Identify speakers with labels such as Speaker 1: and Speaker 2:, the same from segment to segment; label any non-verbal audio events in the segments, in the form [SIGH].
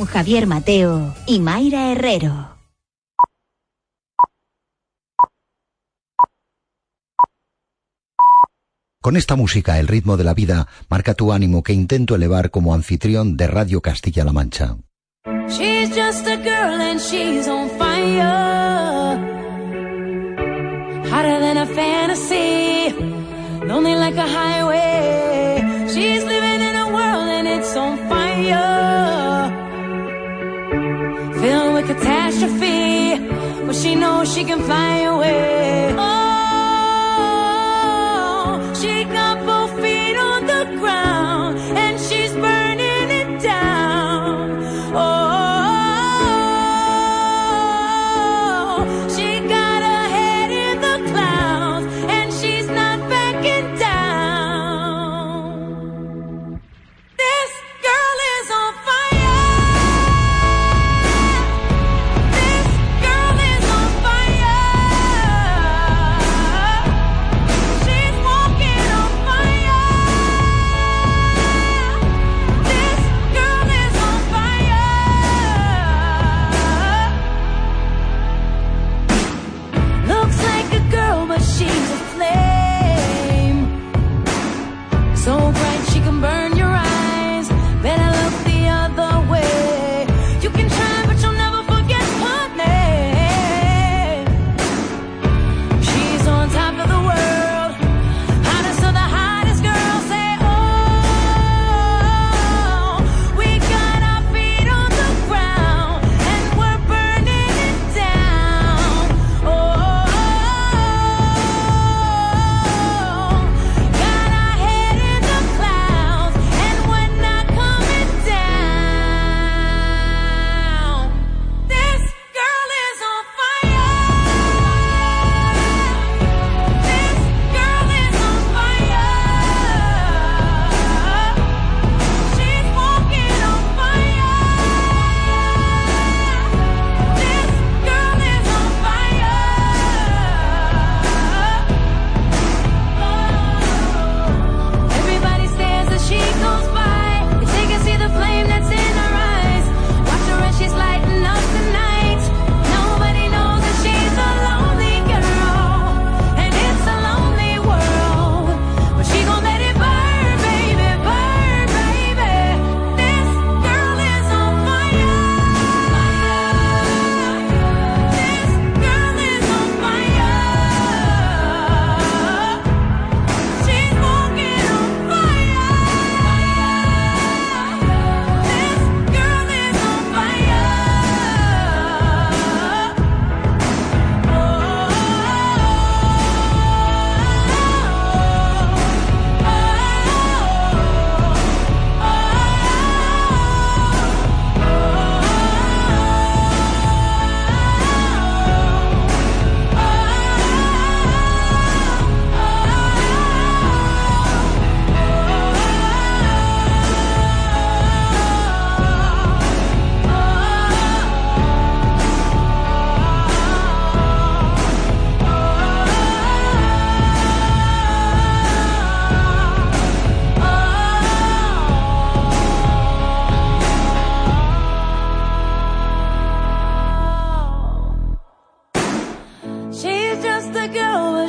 Speaker 1: con Javier Mateo y Mayra Herrero.
Speaker 2: Con esta música, el ritmo de la vida marca tu ánimo que intento elevar como anfitrión de Radio Castilla-La Mancha.
Speaker 3: She's just a girl and she's on fire. Hotter than a fantasy, lonely like a highway. She's living in a world and it's on fire. catastrophe, but she knows she can find a way.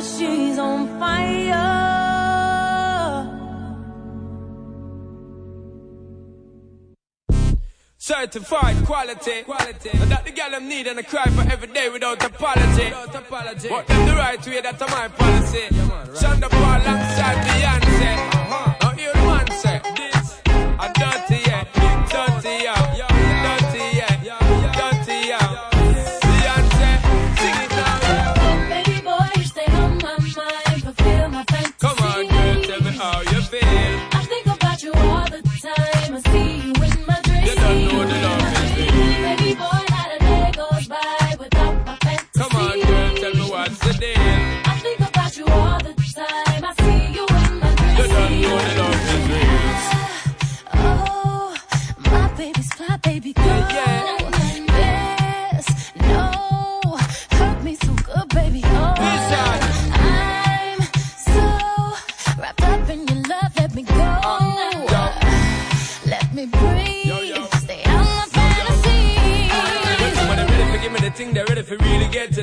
Speaker 3: she's on fire.
Speaker 4: Certified quality, quality. And that the girl I'm need and I cry for every day without apology. Without apology. What the right way, that's my policy. Yeah,
Speaker 3: man, right. the
Speaker 4: Paul alongside Beyonce.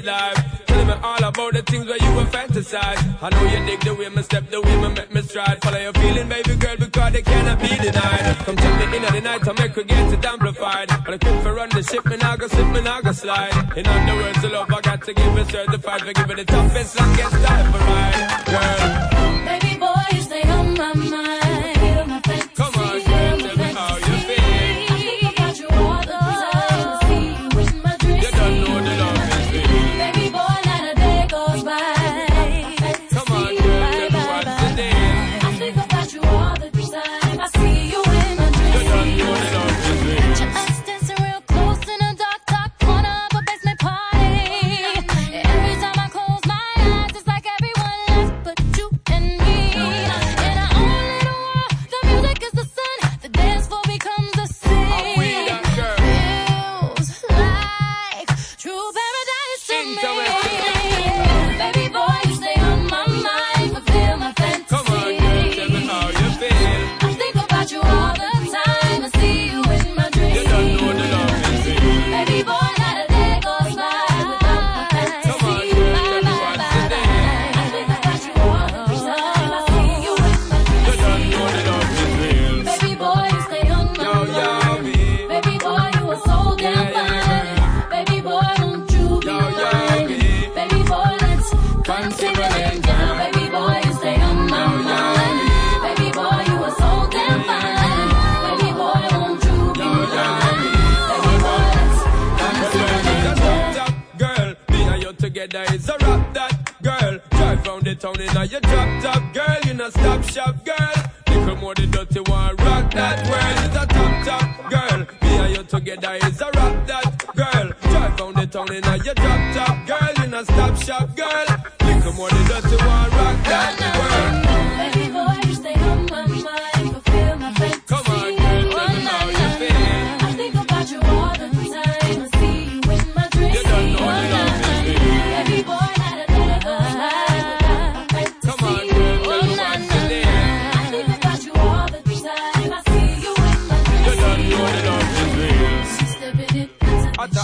Speaker 4: to life. Tell me all about the things where you were fantasize. I know you dig the way me step, the way me make me stride. Follow your feeling, baby girl, because they cannot be denied. Come check me in at the night, I make her get it amplified. But I quit for run the ship, me now go slip, me I go slide. In other words, the love I got to give it certified. For giving the toughest,
Speaker 3: I can't
Speaker 4: style for
Speaker 3: mine,
Speaker 4: girl.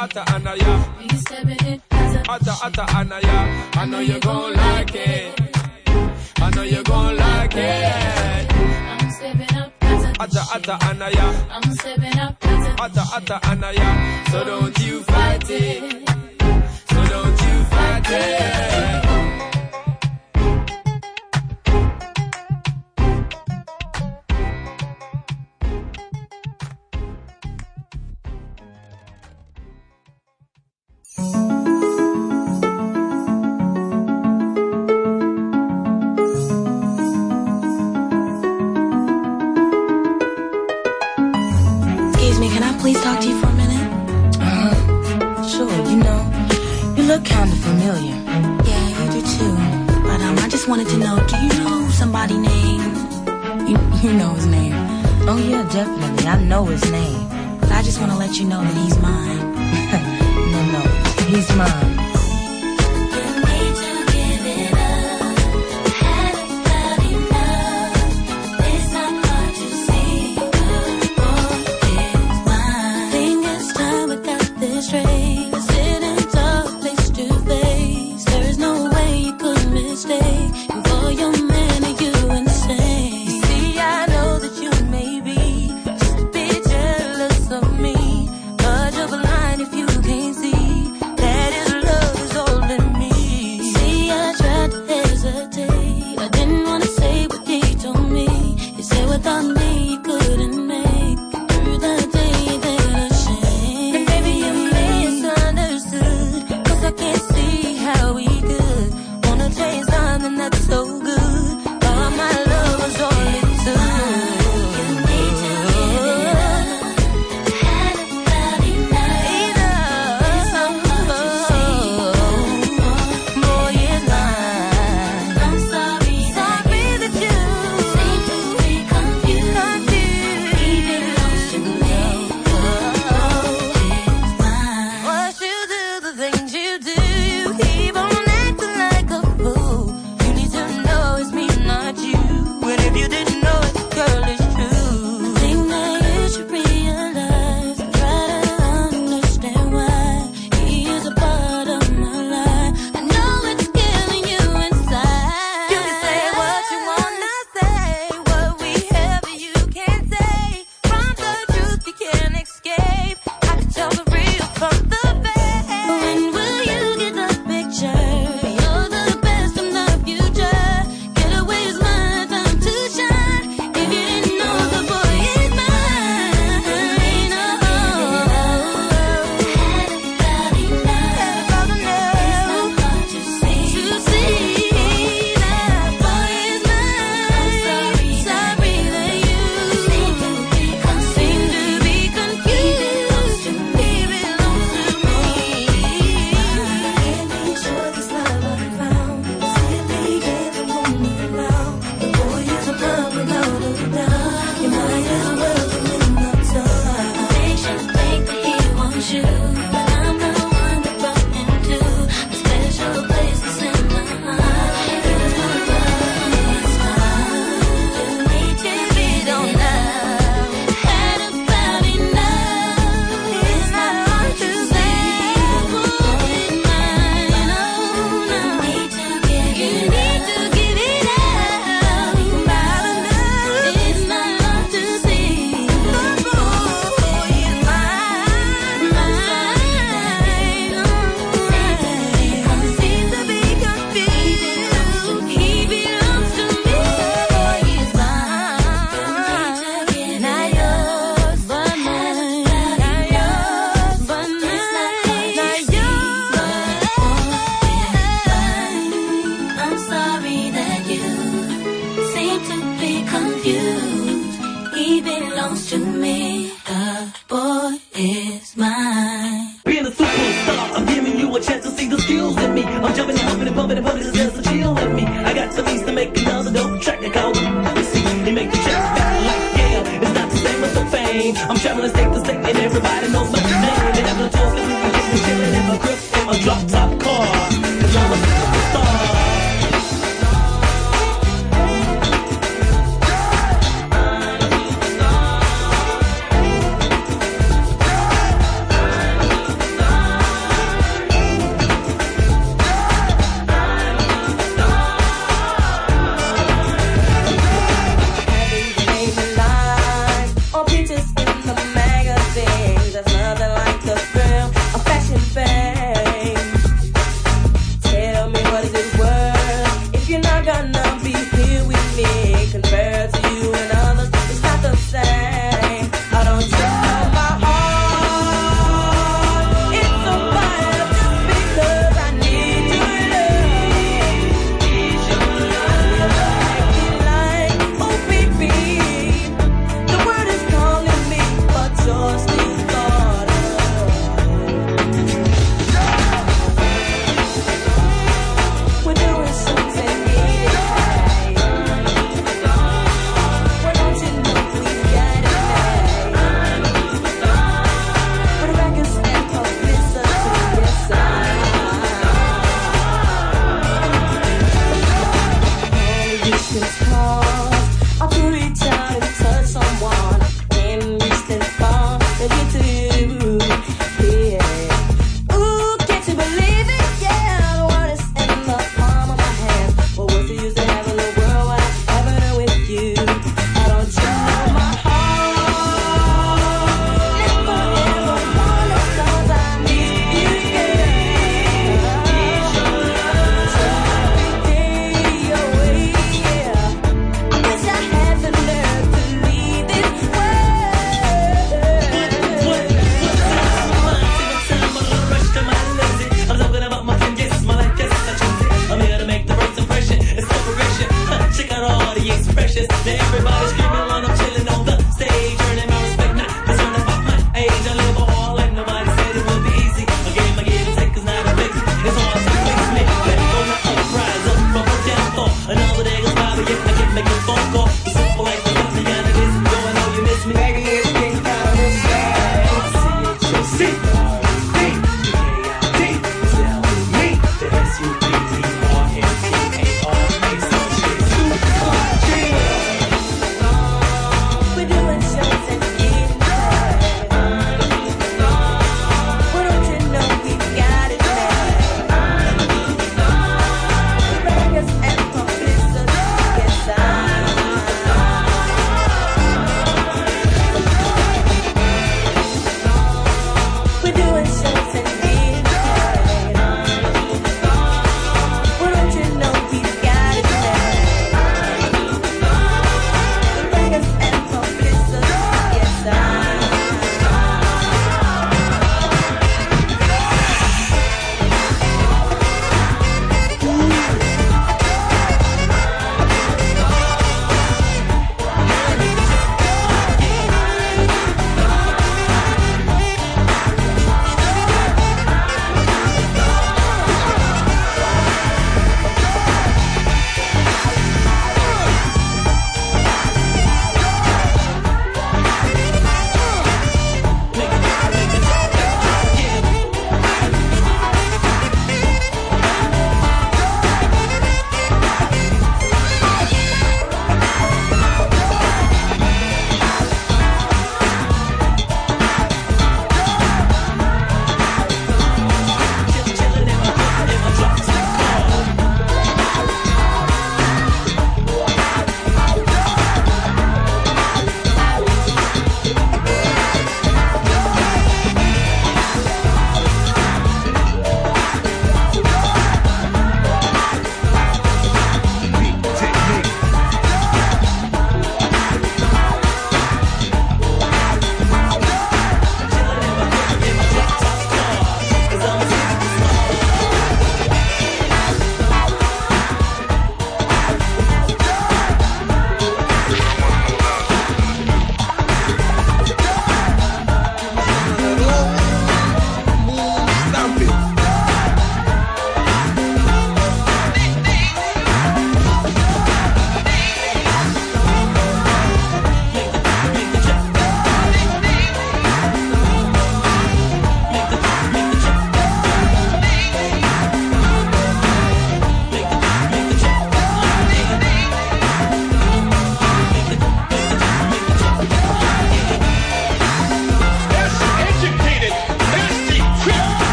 Speaker 4: atta anaya.
Speaker 3: He's stepping in as a
Speaker 4: atta atta anaya. I know you gon' like it. I know you gon' like it.
Speaker 3: I'm stepping up as a
Speaker 4: atta atta anaya.
Speaker 3: I'm stepping up as a
Speaker 4: atta atta anaya. So don't you fight it. So don't you fight it.
Speaker 5: Definitely, I know his name.
Speaker 6: But I just want to let you know that he's mine. [LAUGHS]
Speaker 5: no, no, he's mine.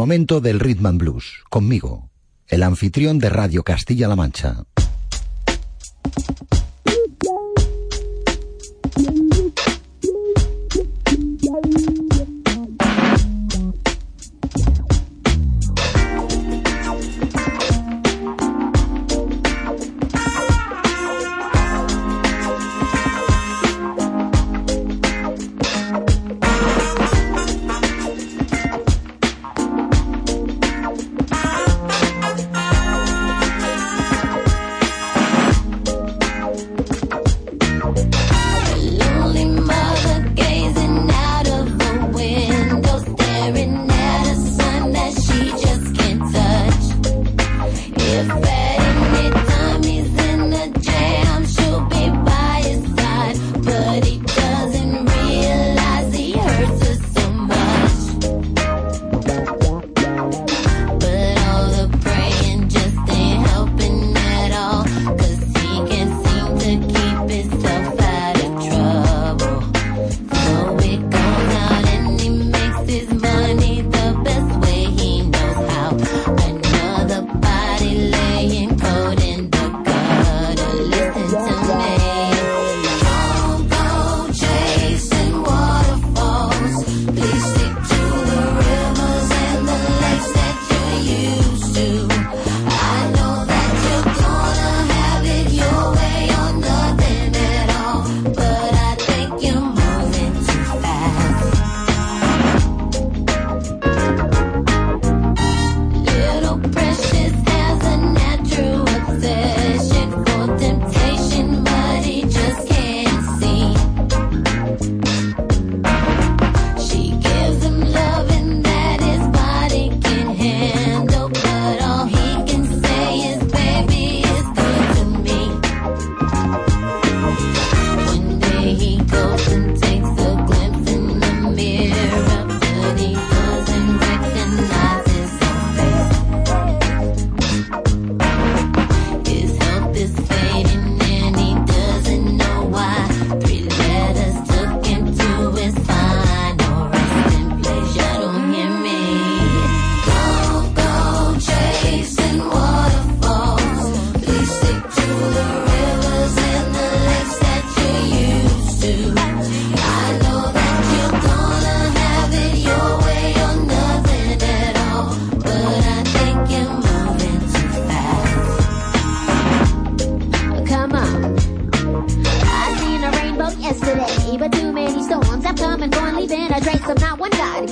Speaker 5: momento del Rhythm and Blues, conmigo, el anfitrión de Radio Castilla-La Mancha.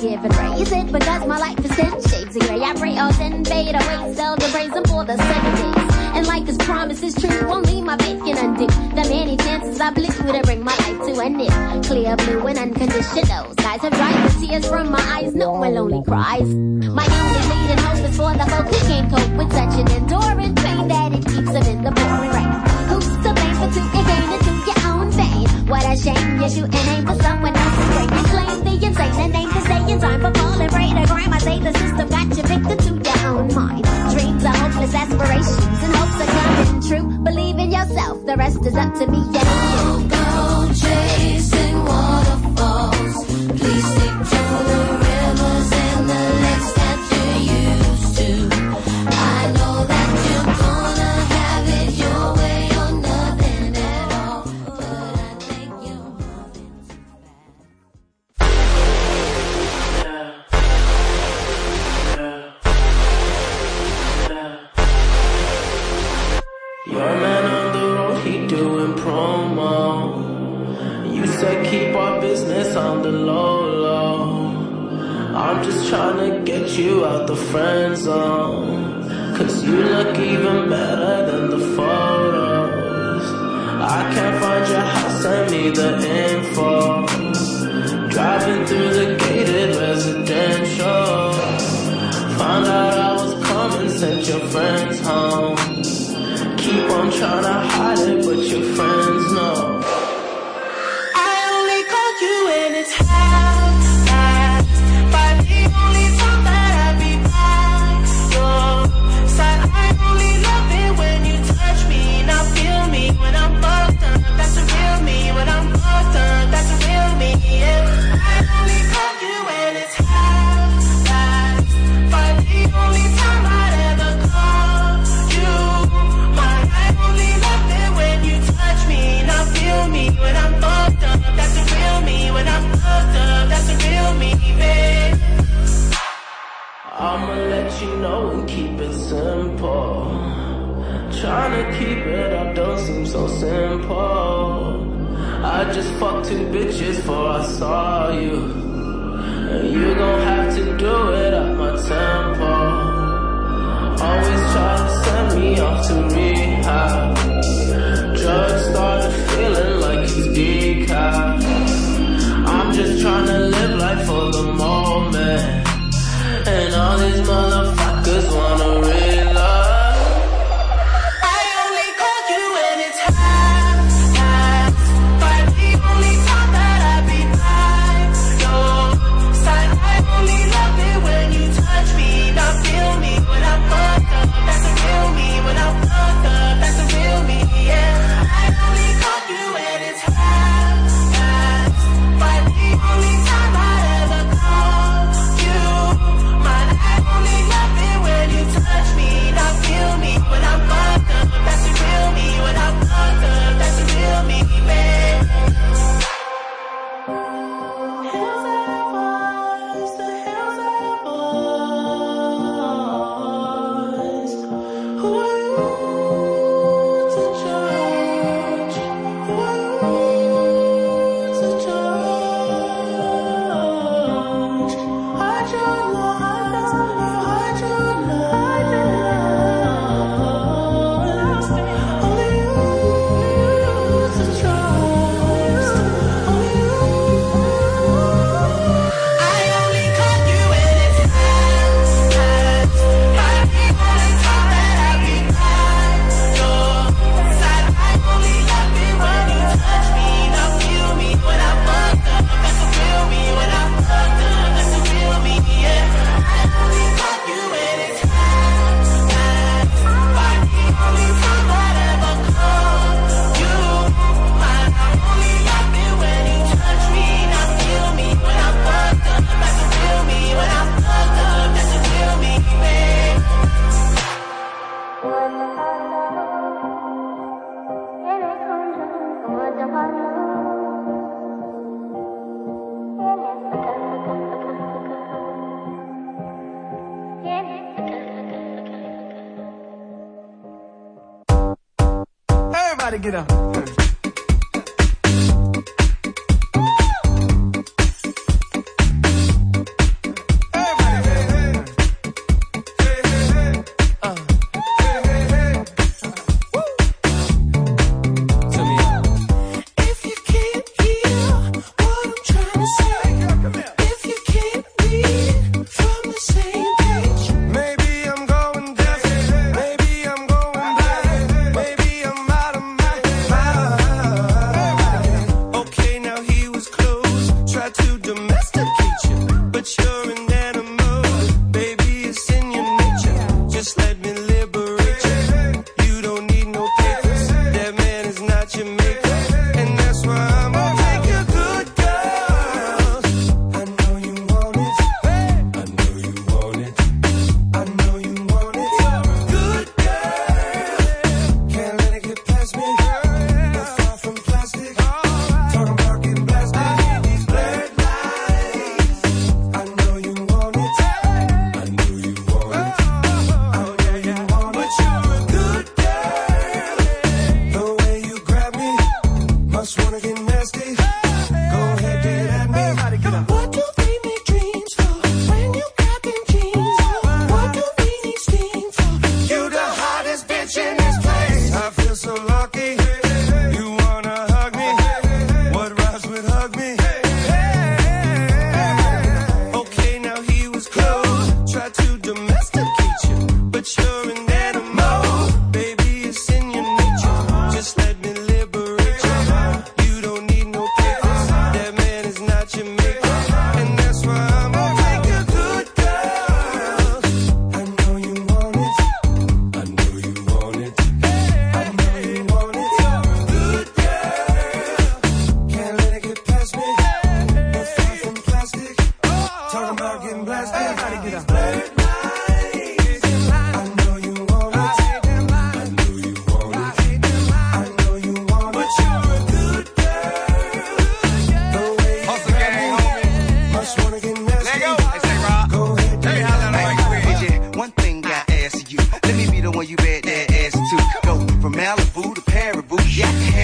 Speaker 7: give and raise it
Speaker 8: because my life is ten shades of gray. I pray all ten fade away, sell the praise and for the seven days. And like his promise is true, won't leave my faith can undo the many chances I blew to bring my life to an end. Clear blue and unconditional skies have dried the tears from my eyes. No one lonely cries. My only leading and hope is for the folk who can't cope with such an enduring pain that it keeps them in the pouring rain. Who's to blame for two again into your own vein? What a shame, you shoot and aim for someone else's brain and say the name to say in time for falling prey to crime. I say the system got you victim to your own mind. Dreams are hopeless aspirations and hopes are coming true. Believe in yourself, the rest is up to me.
Speaker 9: Yeah. [GASPS]
Speaker 3: Go, go.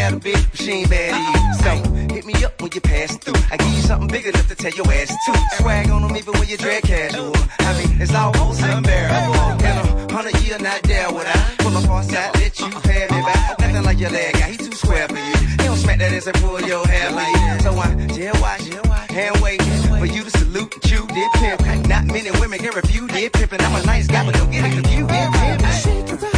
Speaker 3: down a bit, she ain't bad either. So hit me up when you pass through. I give you something big enough to tell your ass to. Swag on them even when you drag casual. I mean, it's almost unbearable. In a hundred year, not there would I pull up on side, let you pay me back. Nothing like your leg guy, he too square for you. He don't smack that ass and pull your hair like. So I jail watch, hand wait for you to salute and chew, did pimp. Not many women can refuse, did pimpin'. I'm a nice guy, but don't get it confused, did pimp.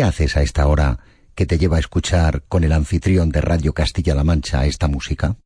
Speaker 2: ¿Qué haces a esta hora que te lleva a escuchar con el anfitrión de Radio Castilla-La Mancha esta música?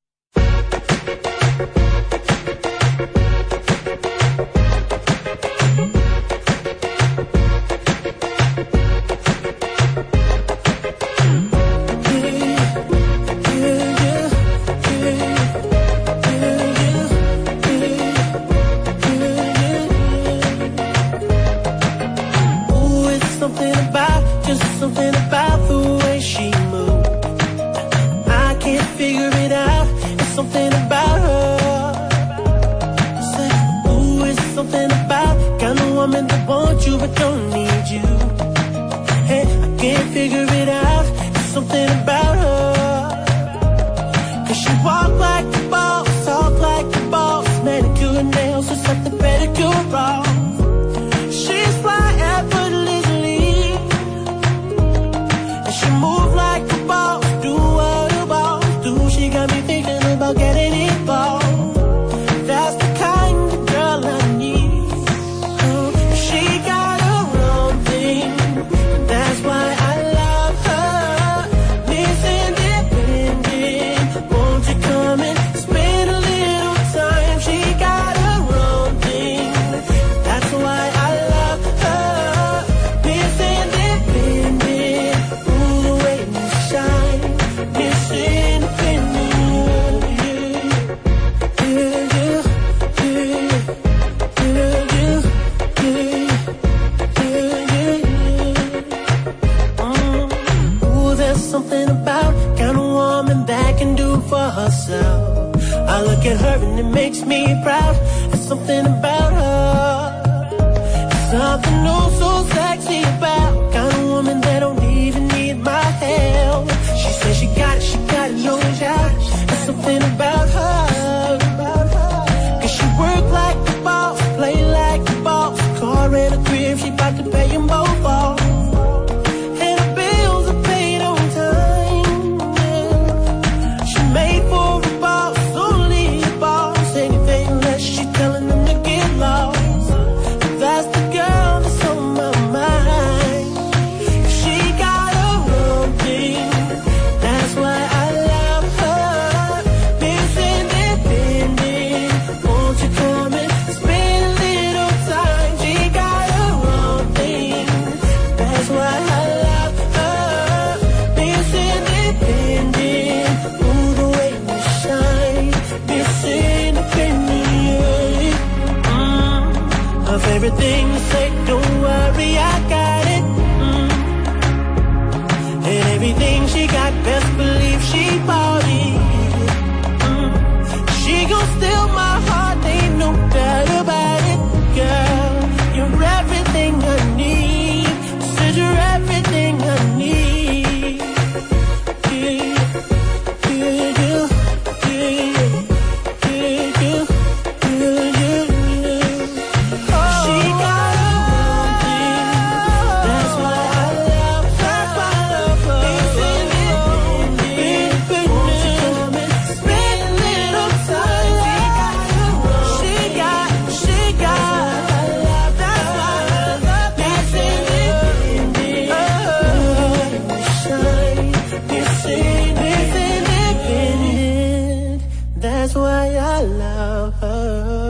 Speaker 10: that's why I love her.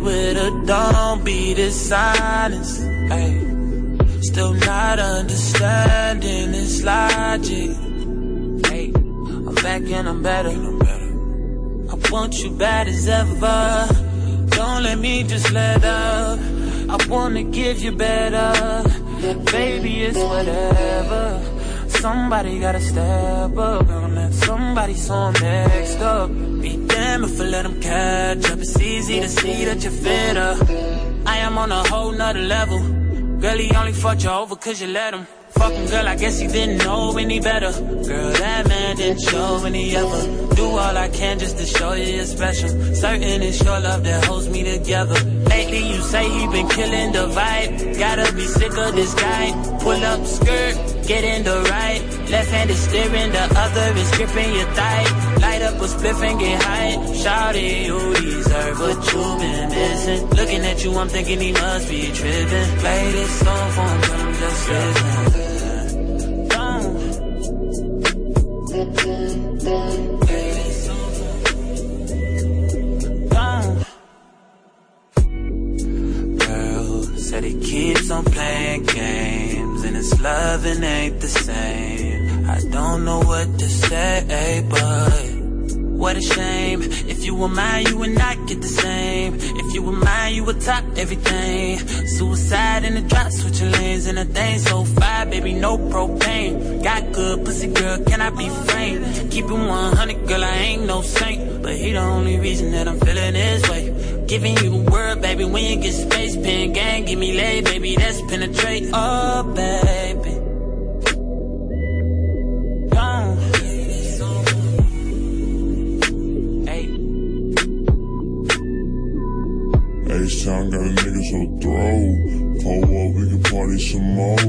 Speaker 6: With
Speaker 10: her, don't be this silence. Hey, still not understanding this logic. Hey, I'm back and I'm better. I'm better. I want you bad as ever. Don't let me just let up. I wanna give you better. Baby, it's whatever. Somebody gotta step up and let somebody so next up. Be if I let them catch up. It's easy to see that you're fed up. I am on a whole nother level. Girl, he only fucked you over cause you let him. Fucking girl, I guess he didn't know any better. Girl, that man didn't show any ever. Do all I can just to show you you're special. Certain it's your love that holds me together. Lately you say he been killing the vibe. Gotta be sick of this guy. Pull up skirt, get in the right. Left hand is steering, the other is gripping your thigh. Light up a spliff and get high. Shawty, you deserve what you've been missing. Looking at you, I'm thinking he must be tripping. Play this song for him just listen. What a shame. If you were mine, you would not get the same. If you were mine, you would top everything. Suicide in the drop, switching lanes and a thing so fire, baby, no propane. Got good pussy, girl, can I be framed? Keep it 100, girl, I ain't no saint. But he the only reason that I'm feeling this way. Giving you a word, baby, when you get space, pen gang, give me lay, baby, that's penetrate. Oh, baby.
Speaker 11: Body some more.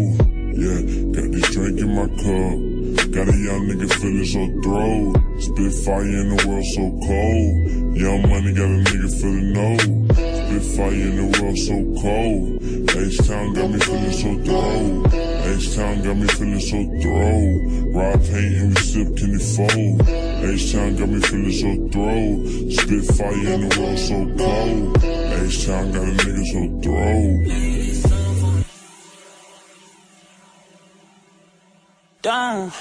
Speaker 11: Yeah, got this drink in my cup. Got a young nigga feeling so throw. Spit fire in the world so cold. Young money got a nigga feeling no. Spit fire in the world so cold. H-Town got me feeling so throw. H-Town got me feeling so throw. Rob paint and we sip can it fold. H-Town got me feeling so throw. Spit fire in the world so cold. H-Town got a nigga so throw.
Speaker 12: Down.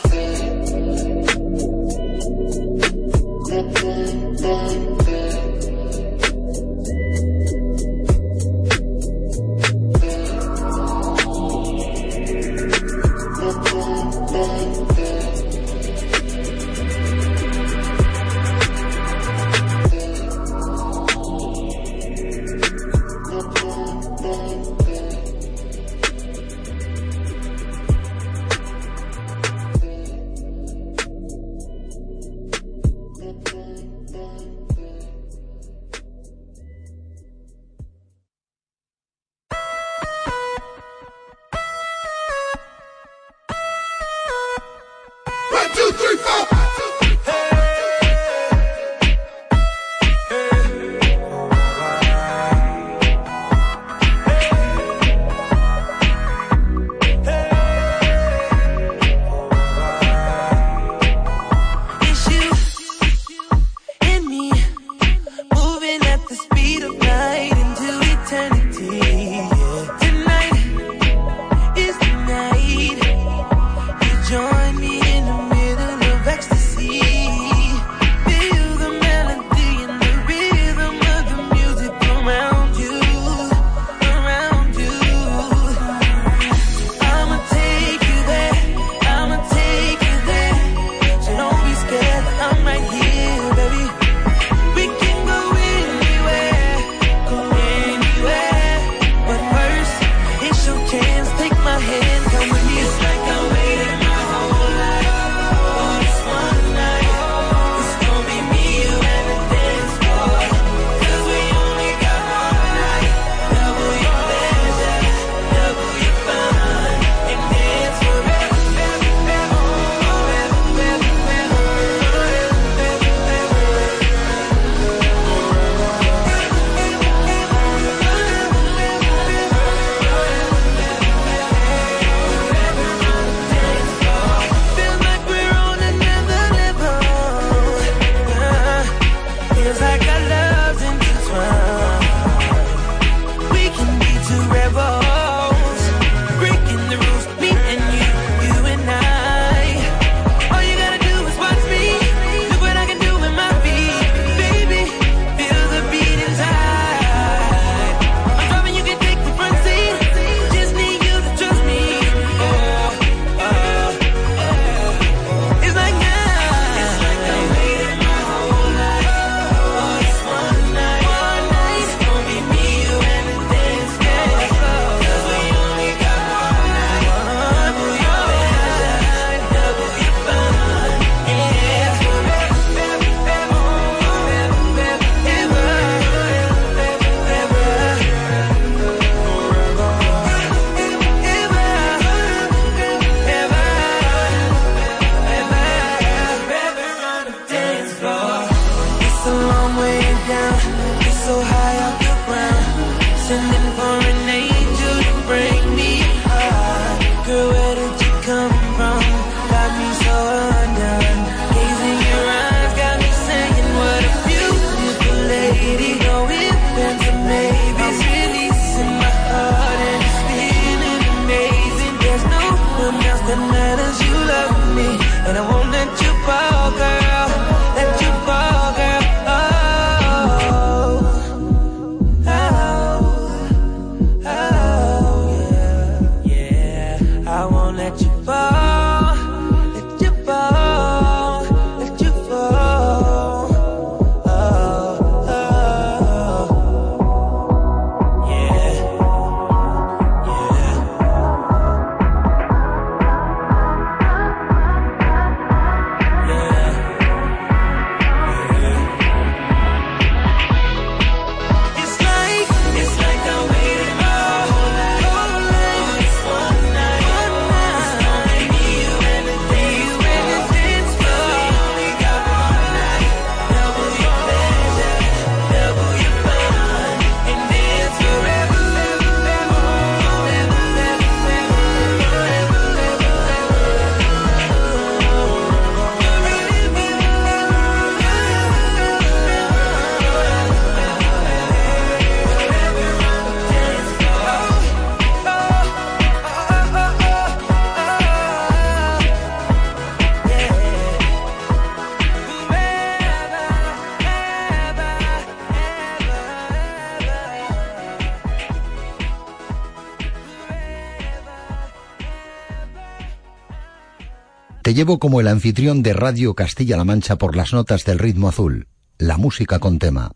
Speaker 2: llevo como el anfitrión de Radio Castilla-La Mancha por las notas del ritmo azul, la música con tema.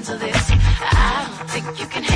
Speaker 3: into this. I don't think you can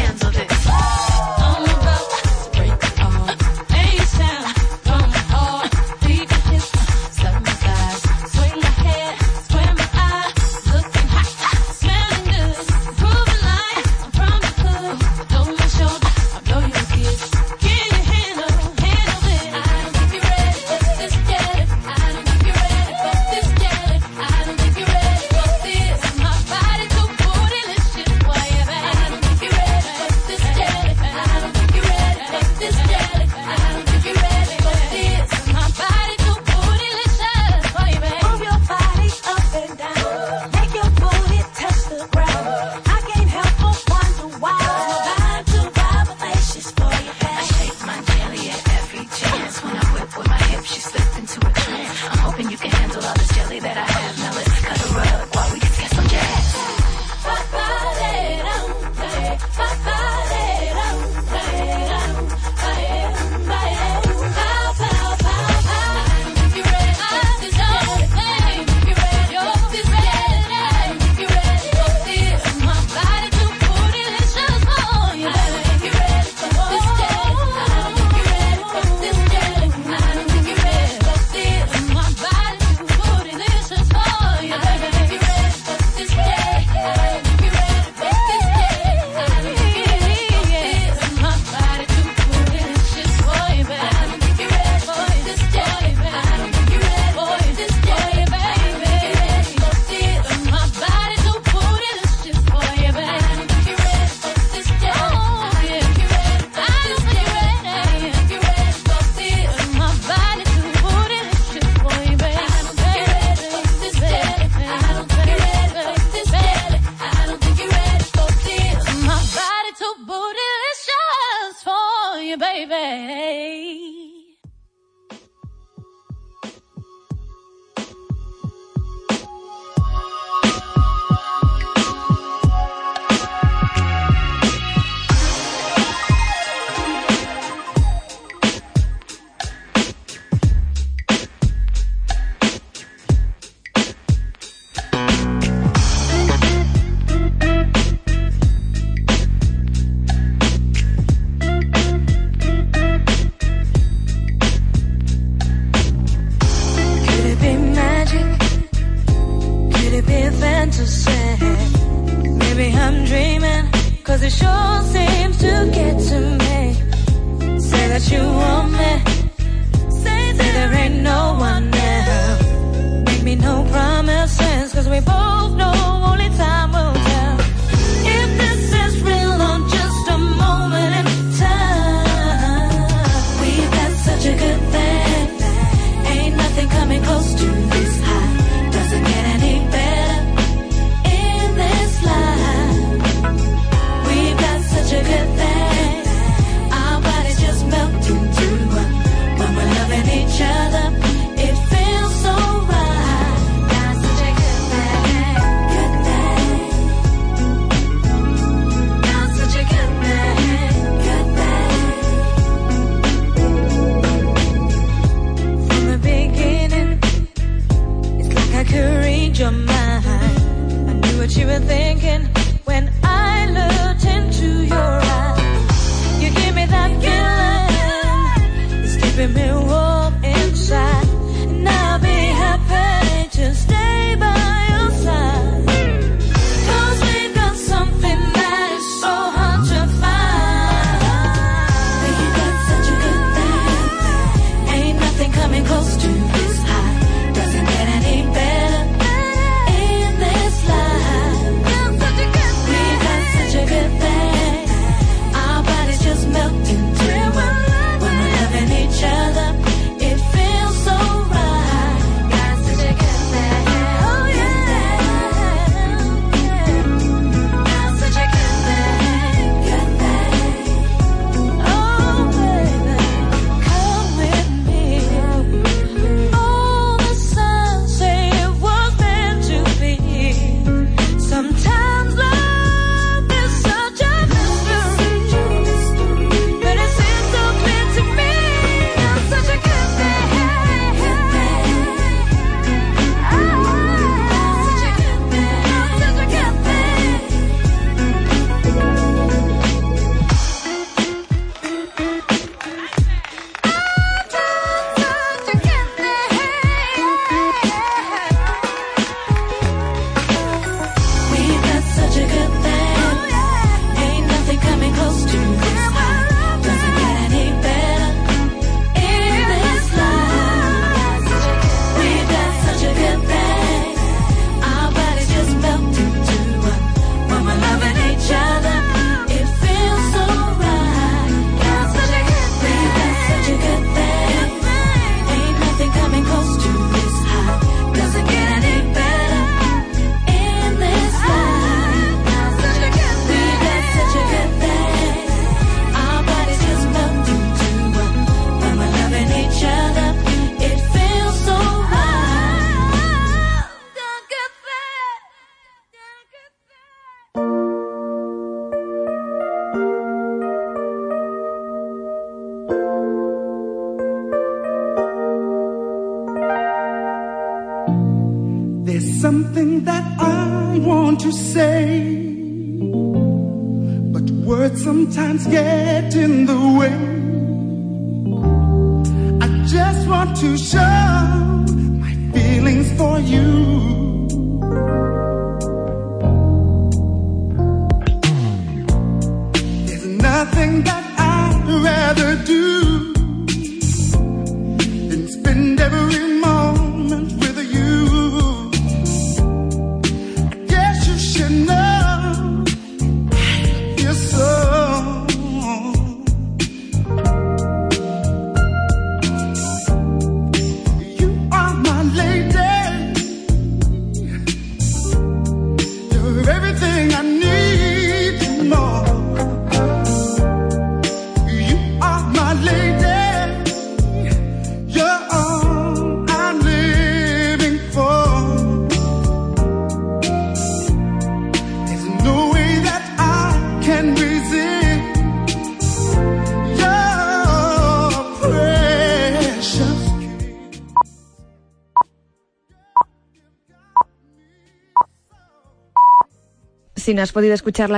Speaker 13: Si no has podido escuchar la